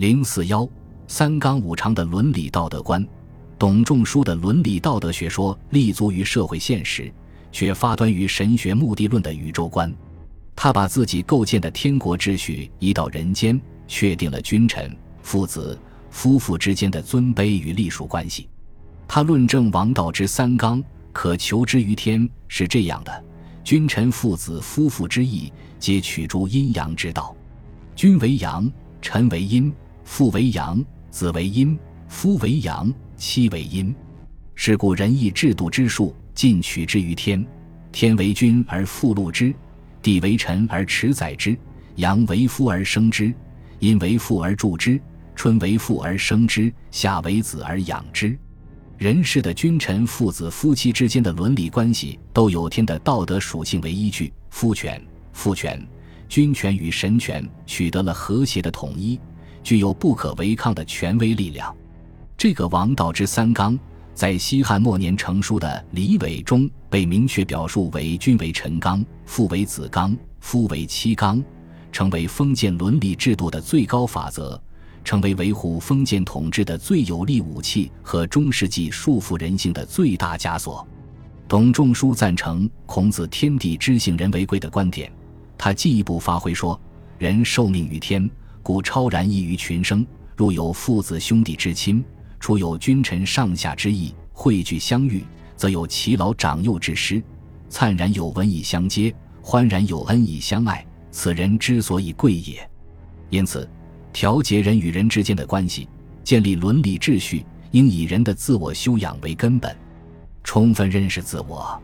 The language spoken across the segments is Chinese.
零四幺三纲五常的伦理道德观，董仲舒的伦理道德学说立足于社会现实，却发端于神学目的论的宇宙观。他把自己构建的天国秩序移到人间，确定了君臣、父子、夫妇之间的尊卑与隶属关系。他论证王道之三纲可求之于天是这样的：君臣、父子、夫妇之义，皆取诸阴阳之道。君为阳，臣为阴。父为阳，子为阴，夫为阳，妻为阴。是故仁义制度之术，尽取之于天。天为君而父禄之，地为臣而持载之。阳为夫而生之，阴为父而助之，春为父而生之，夏为子而养之。人世的君臣、父子、夫妻之间的伦理关系，都有天的道德属性为依据。夫权、父权、君权与神权取得了和谐的统一。具有不可违抗的权威力量。这个王道之三纲，在西汉末年成书的《李伟》中被明确表述为：君为臣纲，父为子纲，夫为妻纲，成为封建伦理制度的最高法则，成为维护封建统治的最有力武器和中世纪束缚人性的最大枷锁。董仲舒赞成孔子“天地之性，人为贵”的观点，他进一步发挥说：人受命于天。故超然异于群生。若有父子兄弟之亲，除有君臣上下之意，汇聚相遇，则有其老长幼之师，灿然有文以相接，欢然有恩以相爱。此人之所以贵也。因此，调节人与人之间的关系，建立伦理秩序，应以人的自我修养为根本。充分认识自我，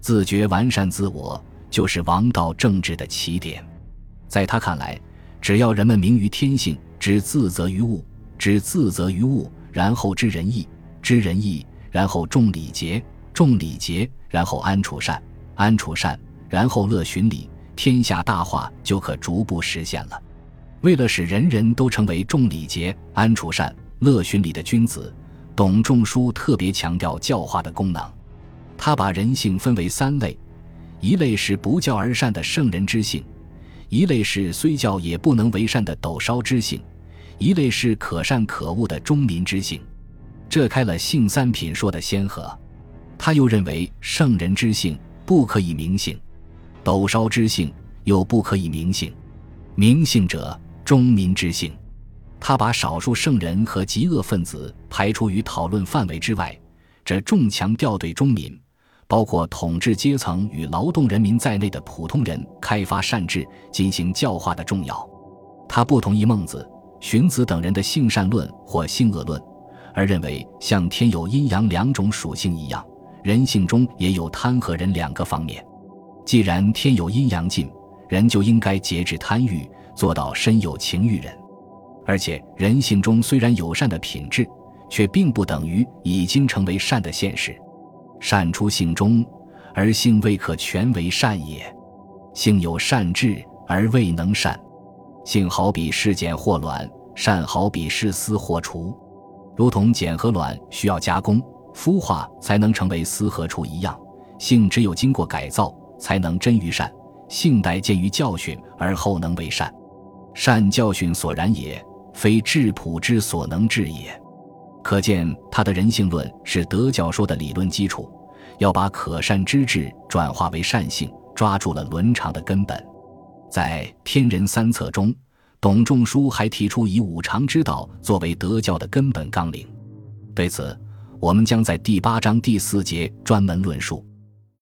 自觉完善自我，就是王道政治的起点。在他看来。只要人们明于天性，知自责于物，知自责于物，然后知仁义，知仁义，然后重礼节，重礼节，然后安处善，安处善，然后乐循礼，天下大化就可逐步实现了。为了使人人都成为重礼节、安处善、乐循礼的君子，董仲舒特别强调教化的功能。他把人性分为三类：一类是不教而善的圣人之性。一类是虽教也不能为善的斗烧之性，一类是可善可恶的忠民之性，这开了性三品说的先河。他又认为圣人之性不可以明性，斗烧之性又不可以明性，明性者忠民之性。他把少数圣人和极恶分子排除于讨论范围之外，这重强调对忠民。包括统治阶层与劳动人民在内的普通人开发善治、进行教化的重要。他不同意孟子、荀子等人的性善论或性恶论，而认为像天有阴阳两种属性一样，人性中也有贪和仁两个方面。既然天有阴阳尽，人就应该节制贪欲，做到身有情欲人。而且人性中虽然有善的品质，却并不等于已经成为善的现实。善出性中，而性未可全为善也。性有善智，而未能善。性好比是茧或卵，善好比是丝或雏。如同茧和卵需要加工、孵化才能成为丝和雏一样，性只有经过改造，才能臻于善。性待见于教训，而后能为善。善教训所然也，非质朴之所能治也。可见他的人性论是德教说的理论基础，要把可善之治转化为善性，抓住了伦常的根本。在《天人三策》中，董仲舒还提出以五常之道作为德教的根本纲领。对此，我们将在第八章第四节专门论述。